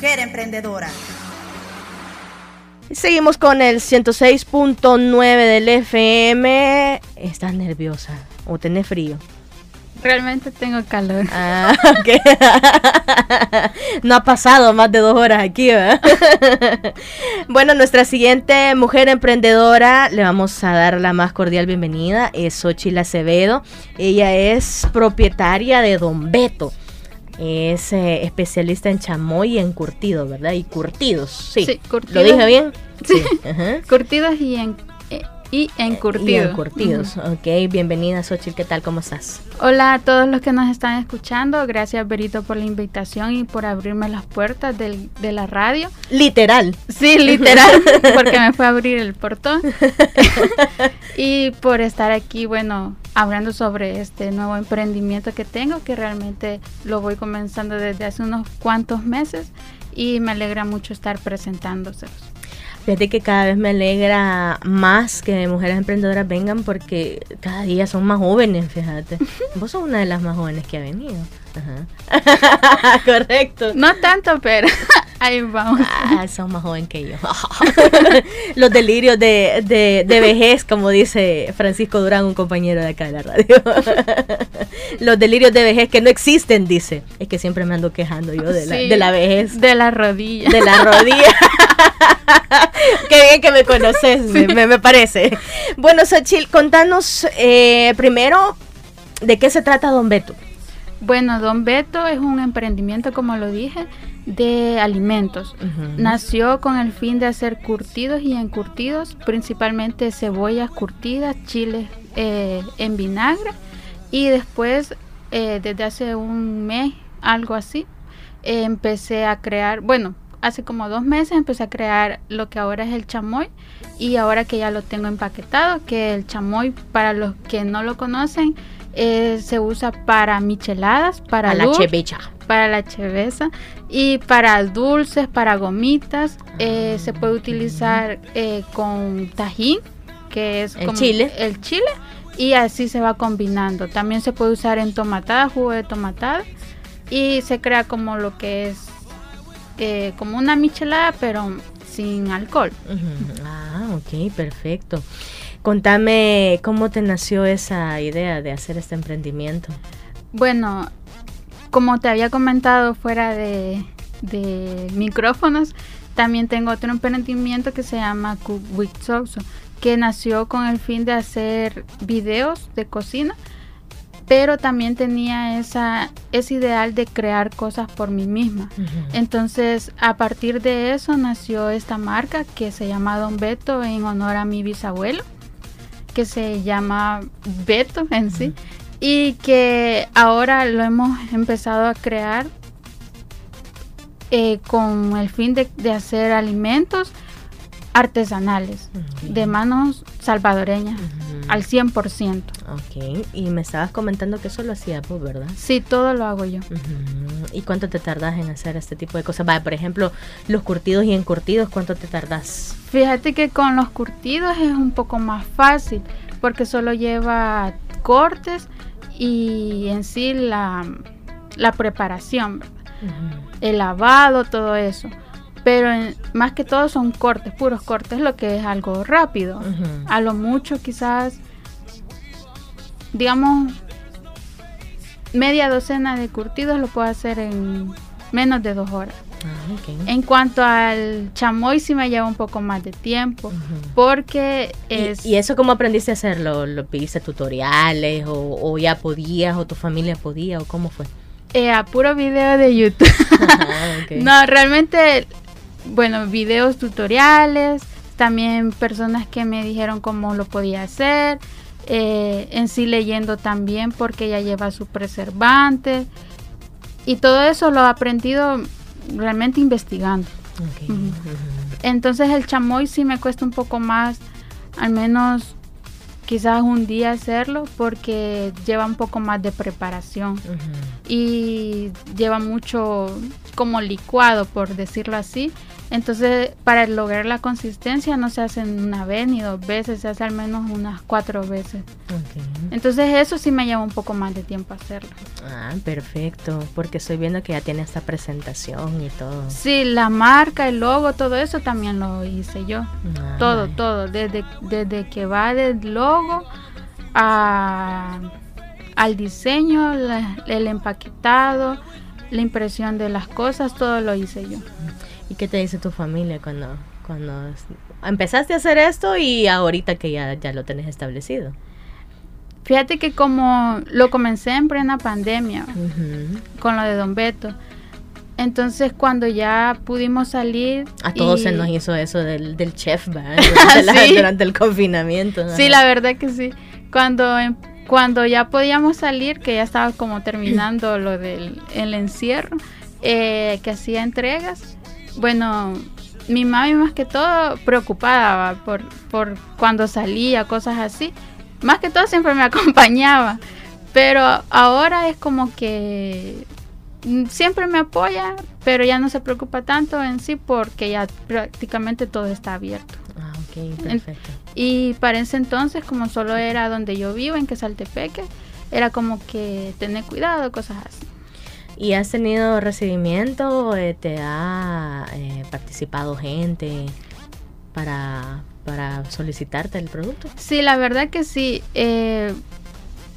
Mujer Emprendedora. Seguimos con el 106.9 del FM. ¿Estás nerviosa o tenés frío? Realmente tengo calor. Ah, no ha pasado más de dos horas aquí, ¿verdad? bueno, nuestra siguiente mujer emprendedora, le vamos a dar la más cordial bienvenida, es Xochitl Acevedo. Ella es propietaria de Don Beto. Es eh, especialista en chamoy y en curtido, ¿verdad? Y curtidos, sí. sí curtidos. ¿Lo dije bien? Sí. Curtidos y en y encurtidos. encurtidos, ok. Bienvenida, Xochitl, ¿qué tal? ¿Cómo estás? Hola a todos los que nos están escuchando. Gracias, Berito, por la invitación y por abrirme las puertas del, de la radio. Literal. Sí, literal, porque me fue a abrir el portón. y por estar aquí, bueno, hablando sobre este nuevo emprendimiento que tengo, que realmente lo voy comenzando desde hace unos cuantos meses y me alegra mucho estar presentándoselos. Fíjate que cada vez me alegra más que mujeres emprendedoras vengan porque cada día son más jóvenes, fíjate. Vos sos una de las más jóvenes que ha venido. Ajá. Correcto. No tanto, pero ahí vamos. Ah, son más jóvenes que yo. Los delirios de, de, de, vejez, como dice Francisco Durán, un compañero de acá de la radio. Los delirios de vejez que no existen, dice. Es que siempre me ando quejando yo de la, de la vejez. De la rodilla. De la rodilla. Qué bien que me conoces, me, parece. Bueno, Sachil, contanos eh, primero de qué se trata Don Beto. Bueno, Don Beto es un emprendimiento, como lo dije, de alimentos. Nació con el fin de hacer curtidos y encurtidos, principalmente cebollas curtidas, chiles eh, en vinagre. Y después, eh, desde hace un mes, algo así, empecé a crear, bueno, hace como dos meses empecé a crear lo que ahora es el chamoy. Y ahora que ya lo tengo empaquetado, que el chamoy para los que no lo conocen eh, se usa para micheladas, para, la chevecha. Para la cheveza y para dulces, para gomitas. Eh, se puede utilizar eh, con tajín, que es el chile. El chile y así se va combinando. También se puede usar en tomatada, jugo de tomatada y se crea como lo que es eh, como una michelada, pero sin alcohol. Ah, ok, perfecto. Contame cómo te nació esa idea de hacer este emprendimiento. Bueno, como te había comentado fuera de, micrófonos, también tengo otro emprendimiento que se llama Cook with Soso, que nació con el fin de hacer videos de cocina pero también tenía esa, ese ideal de crear cosas por mí misma. Entonces, a partir de eso nació esta marca que se llama Don Beto en honor a mi bisabuelo, que se llama Beto en sí, y que ahora lo hemos empezado a crear eh, con el fin de, de hacer alimentos artesanales, de manos salvadoreñas, al 100%. Ok, y me estabas comentando que eso lo hacía pues, ¿verdad? Sí, todo lo hago yo. ¿Y cuánto te tardas en hacer este tipo de cosas? Vaya, por ejemplo, los curtidos y encurtidos, ¿cuánto te tardas? Fíjate que con los curtidos es un poco más fácil, porque solo lleva cortes y en sí la, la preparación, el lavado, todo eso pero más que todo son cortes, puros cortes, lo que es algo rápido. A lo mucho quizás, digamos, media docena de curtidos lo puedo hacer en menos de dos horas. Ah, en cuanto al chamoy sí me lleva un poco más de tiempo porque es... ¿Y, eso cómo aprendiste a hacerlo? ¿Lo pediste tutoriales o, ya podías o tu familia podía o cómo fue? Eh, a puro video de YouTube. no, realmente bueno, videos tutoriales, también personas que me dijeron cómo lo podía hacer, eh, en sí leyendo también porque ya lleva su preservante y todo eso lo he aprendido realmente investigando. Entonces el chamoy sí me cuesta un poco más, al menos quizás un día hacerlo porque lleva un poco más de preparación. Y lleva mucho como licuado por decirlo así Entonces, para lograr la consistencia no se hace una vez ni dos veces, se hace al menos unas cuatro veces. Entonces, eso sí me lleva un poco más de tiempo hacerlo. Ah, perfecto, porque estoy viendo que ya tiene esta presentación y todo. Sí, la marca, el logo, todo eso también lo hice yo. Ah, todo, todo, desde, desde que va del logo a, al diseño, el empaquetado, la impresión de las cosas, todo lo hice yo. ¿Y qué te dice tu familia cuando, cuando empezaste a hacer esto y ahorita que ya, ya lo tenés establecido? Fíjate que como lo comencé en plena pandemia con lo de Don Beto, entonces cuando ya pudimos salir... A todos se nos hizo eso del, del chef, ¿verdad? Durante, el confinamiento. Sí, la verdad que sí. Cuando, em, cuando ya podíamos salir, que ya estaba como terminando lo del el encierro, eh, que hacía entregas, bueno, mi mami más que todo preocupada por, por cuando salía, cosas así. Más que todo siempre me acompañaba. Pero ahora es como que siempre me apoya, pero ya no se preocupa tanto en sí porque ya prácticamente todo está abierto. Ah, ok, perfecto. Y para ese entonces, como solo era donde yo vivo, en Quesaltepeque, era como que tener cuidado, cosas así. ¿Y has tenido recibimiento? Eh, ¿Te ha eh, participado gente para, solicitarte el producto? Sí, la verdad que sí. Eh,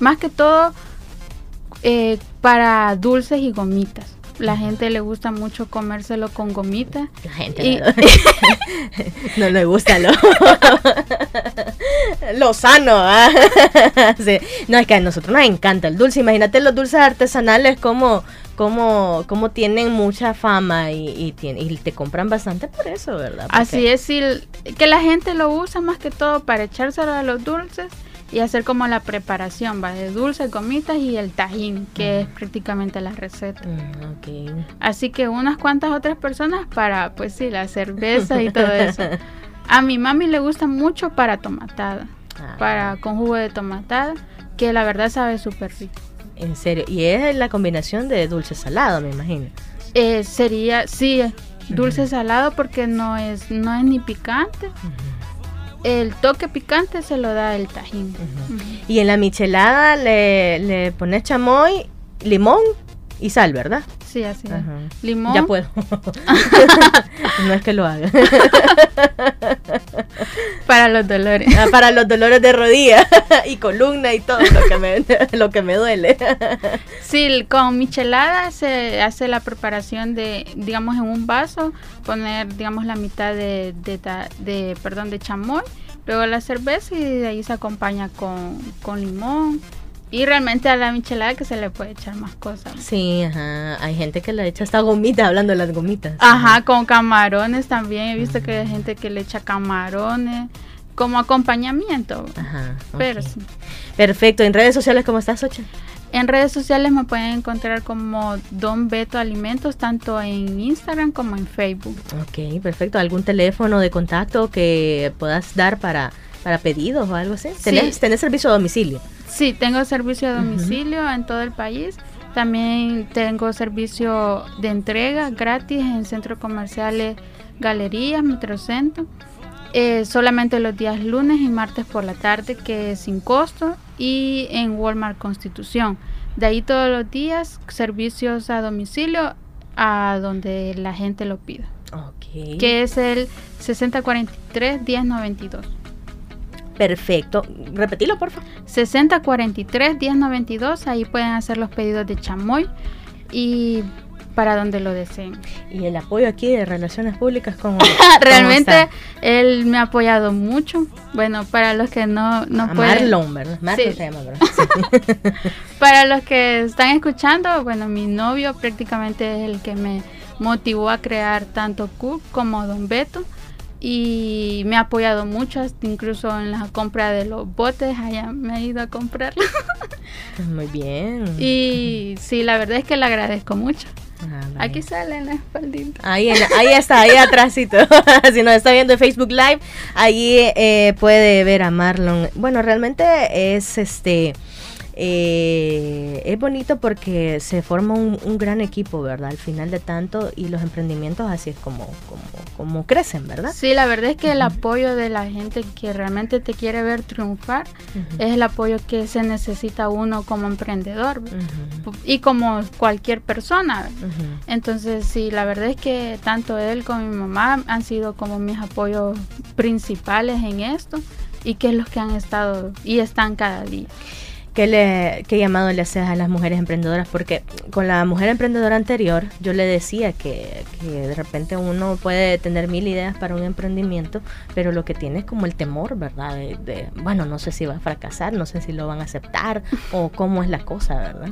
más que todo para dulces y gomitas. La gente le gusta mucho comérselo con gomitas. La gente no, le gusta lo, lo sano. ¿ah? No, es que a nosotros nos encanta el dulce. Imagínate los dulces artesanales como como, como tienen mucha fama y, y, y te compran bastante por eso, ¿verdad? Así es, sí, que la gente lo usa más que todo para echárselo a los dulces y hacer como la preparación, va de dulces, gomitas y el tajín, que es prácticamente la receta. Mm, Así que unas cuantas otras personas para, pues sí, la cerveza y todo eso. A mi mami le gusta mucho para tomatada, ah. para con jugo de tomatada, que la verdad sabe súper rico. En serio, y es la combinación de dulce salado, me imagino. Eh, sería, sí, dulce salado porque no es, no es ni picante. El toque picante se lo da el tajín. Y en la michelada le, le pones chamoy, limón y sal, ¿verdad? Sí, así. Limón. Ya puedo. no es que lo haga. para los dolores. Ah, para los dolores de rodilla y columna y todo lo que me, lo que me duele. sí, con michelada se hace la preparación de, digamos, en un vaso, poner, digamos, la mitad de, de, de perdón, de chamoy, luego la cerveza y de ahí se acompaña con, con limón y realmente a la michelada que se le puede echar más cosas. Sí, ajá. Hay gente que le echa hasta gomitas, hablando de las gomitas. Ajá, con camarones también. He visto que hay gente que le echa camarones como acompañamiento. Ajá. Pero sí. Perfecto. ¿En redes sociales cómo estás, Ocha? En redes sociales me pueden encontrar como Don Beto Alimentos, tanto en Instagram como en Facebook. Ok, perfecto. ¿Algún teléfono de contacto que puedas dar para, para pedidos o algo así? ¿Tenés, ¿Tenés servicio a domicilio? Sí, tengo servicio de domicilio en todo el país. También tengo servicio de entrega gratis en centros comerciales, galerías, metrocentro. Eh, solamente los días lunes y martes por la tarde, que es sin costo, y en Walmart Constitución. De ahí todos los días servicios a domicilio a donde la gente lo pida. Okay. Que es el 6043 1092. Perfecto. Repetilo, por favor. 6043 1092. Ahí pueden hacer los pedidos de chamoy y para donde lo deseen. Y el apoyo aquí de Relaciones Públicas, como Realmente él me ha apoyado mucho. Bueno, para los que no, no pueden... Marlon, ¿verdad? Marlon se llama, ¿verdad? para los que están escuchando, bueno, mi novio prácticamente es el que me motivó a crear tanto Cook como Don Beto y me ha apoyado mucho, incluso en la compra de los botes, allá me ha ido a comprarlo. Muy bien. Y sí, la verdad es que le agradezco mucho. Ah, Aquí sale en la espaldita. Ahí, ahí está, ahí atrásito. si nos está viendo en Facebook Live, ahí eh, puede ver a Marlon. Bueno, realmente es este eh, es bonito porque se forma un, gran equipo, ¿verdad? Al final de tanto y los emprendimientos así es como, como cómo crecen, ¿verdad? Sí, la verdad es que el apoyo de la gente que realmente te quiere ver triunfar es el apoyo que se necesita uno como emprendedor y como cualquier persona. Entonces, sí, la verdad es que tanto él como mi mamá han sido como mis apoyos principales en esto y que es los que han estado y están cada día. ¿Qué, le, ¿Qué llamado le haces a las mujeres emprendedoras? Porque con la mujer emprendedora anterior yo le decía que, de repente uno puede tener mil ideas para un emprendimiento, pero lo que tiene es como el temor, ¿verdad? De, bueno, no sé si va a fracasar, no sé si lo van a aceptar o cómo es la cosa, ¿verdad?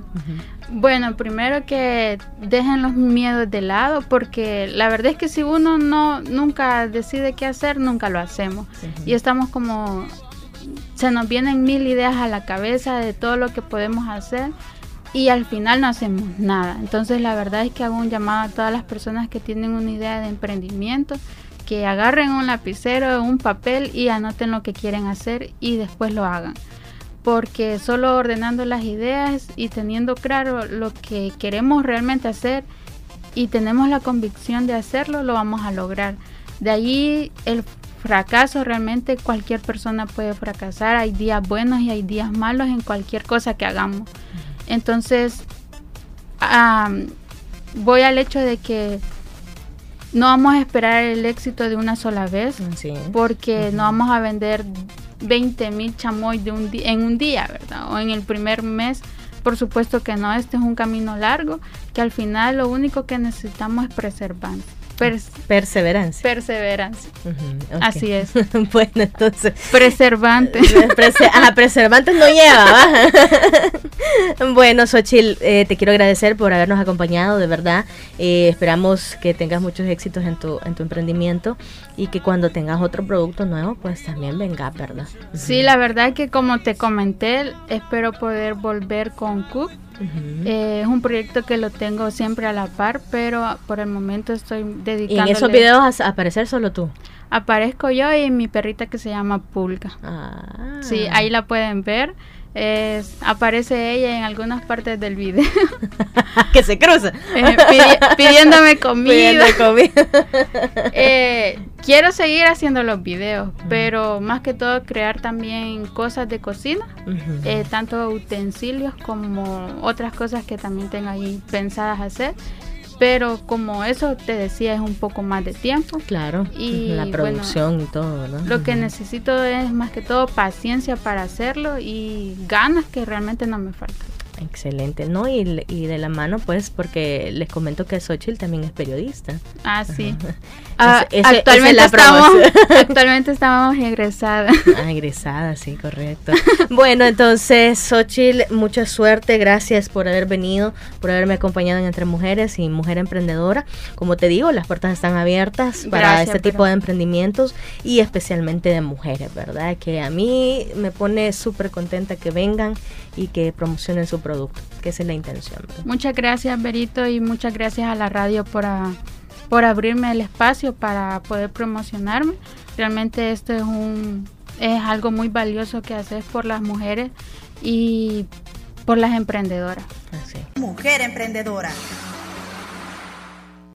Bueno, primero que dejen los miedos de lado porque la verdad es que si uno no nunca decide qué hacer, nunca lo hacemos. Y estamos como se nos vienen mil ideas a la cabeza de todo lo que podemos hacer y al final no hacemos nada. Entonces la verdad es que hago un llamado a todas las personas que tienen una idea de emprendimiento, que agarren un lapicero, un papel y anoten lo que quieren hacer y después lo hagan. Porque solo ordenando las ideas y teniendo claro lo que queremos realmente hacer y tenemos la convicción de hacerlo, lo vamos a lograr. De ahí el fracaso, realmente cualquier persona puede fracasar. Hay días buenos y hay días malos en cualquier cosa que hagamos. Entonces, voy al hecho de que no vamos a esperar el éxito de una sola vez, porque no vamos a vender 20 mil chamoy de un en un día, ¿verdad? O en el primer mes. Por supuesto que no, este es un camino largo que al final lo único que necesitamos es preservar perseverancia. Perseverancia. Así es. bueno, entonces. Preservante. ah, preservantes no lleva, bueno, Xochil, eh, te quiero agradecer por habernos acompañado, de verdad. Eh, esperamos que tengas muchos éxitos en tu, en tu emprendimiento y que cuando tengas otro producto nuevo, pues también venga, ¿verdad? Sí, la verdad que como te comenté, espero poder volver con Cook eh, es un proyecto que lo tengo siempre a la par, pero por el momento estoy dedicando. ¿Y en esos videos a aparecer solo tú? Aparezco yo y mi perrita que se llama Pulga. Ah. Sí, ahí la pueden ver aparece ella en algunas partes del video. que se cruza. Eh, pidiéndome comida. Eh, quiero seguir haciendo los videos, pero más que todo crear también cosas de cocina, eh, tanto utensilios como otras cosas que también tengo ahí pensadas hacer pero como eso te decía es un poco más de tiempo. Claro, y la producción y todo, ¿no? Lo que necesito es más que todo paciencia para hacerlo y ganas que realmente no me faltan. Excelente, ¿no? Y, y, de la mano, pues, porque les comento que Xochitl también es periodista. Ah, sí. Ah, actualmente, estamos, actualmente estamos egresadas. Ah, egresada, sí, correcto. bueno, entonces, Xochitl, mucha suerte. Gracias por haber venido, por haberme acompañado en Entre Mujeres y Mujer Emprendedora. Como te digo, las puertas están abiertas para este tipo de emprendimientos y especialmente de mujeres, ¿verdad? Que a mí me pone súper contenta que vengan y que promocionen su producto, que esa es la intención. Muchas gracias, Berito, y muchas gracias a la radio por, por abrirme el espacio para poder promocionarme. Realmente esto es, un, es algo muy valioso que haces por las mujeres y por las emprendedoras. Mujer emprendedora.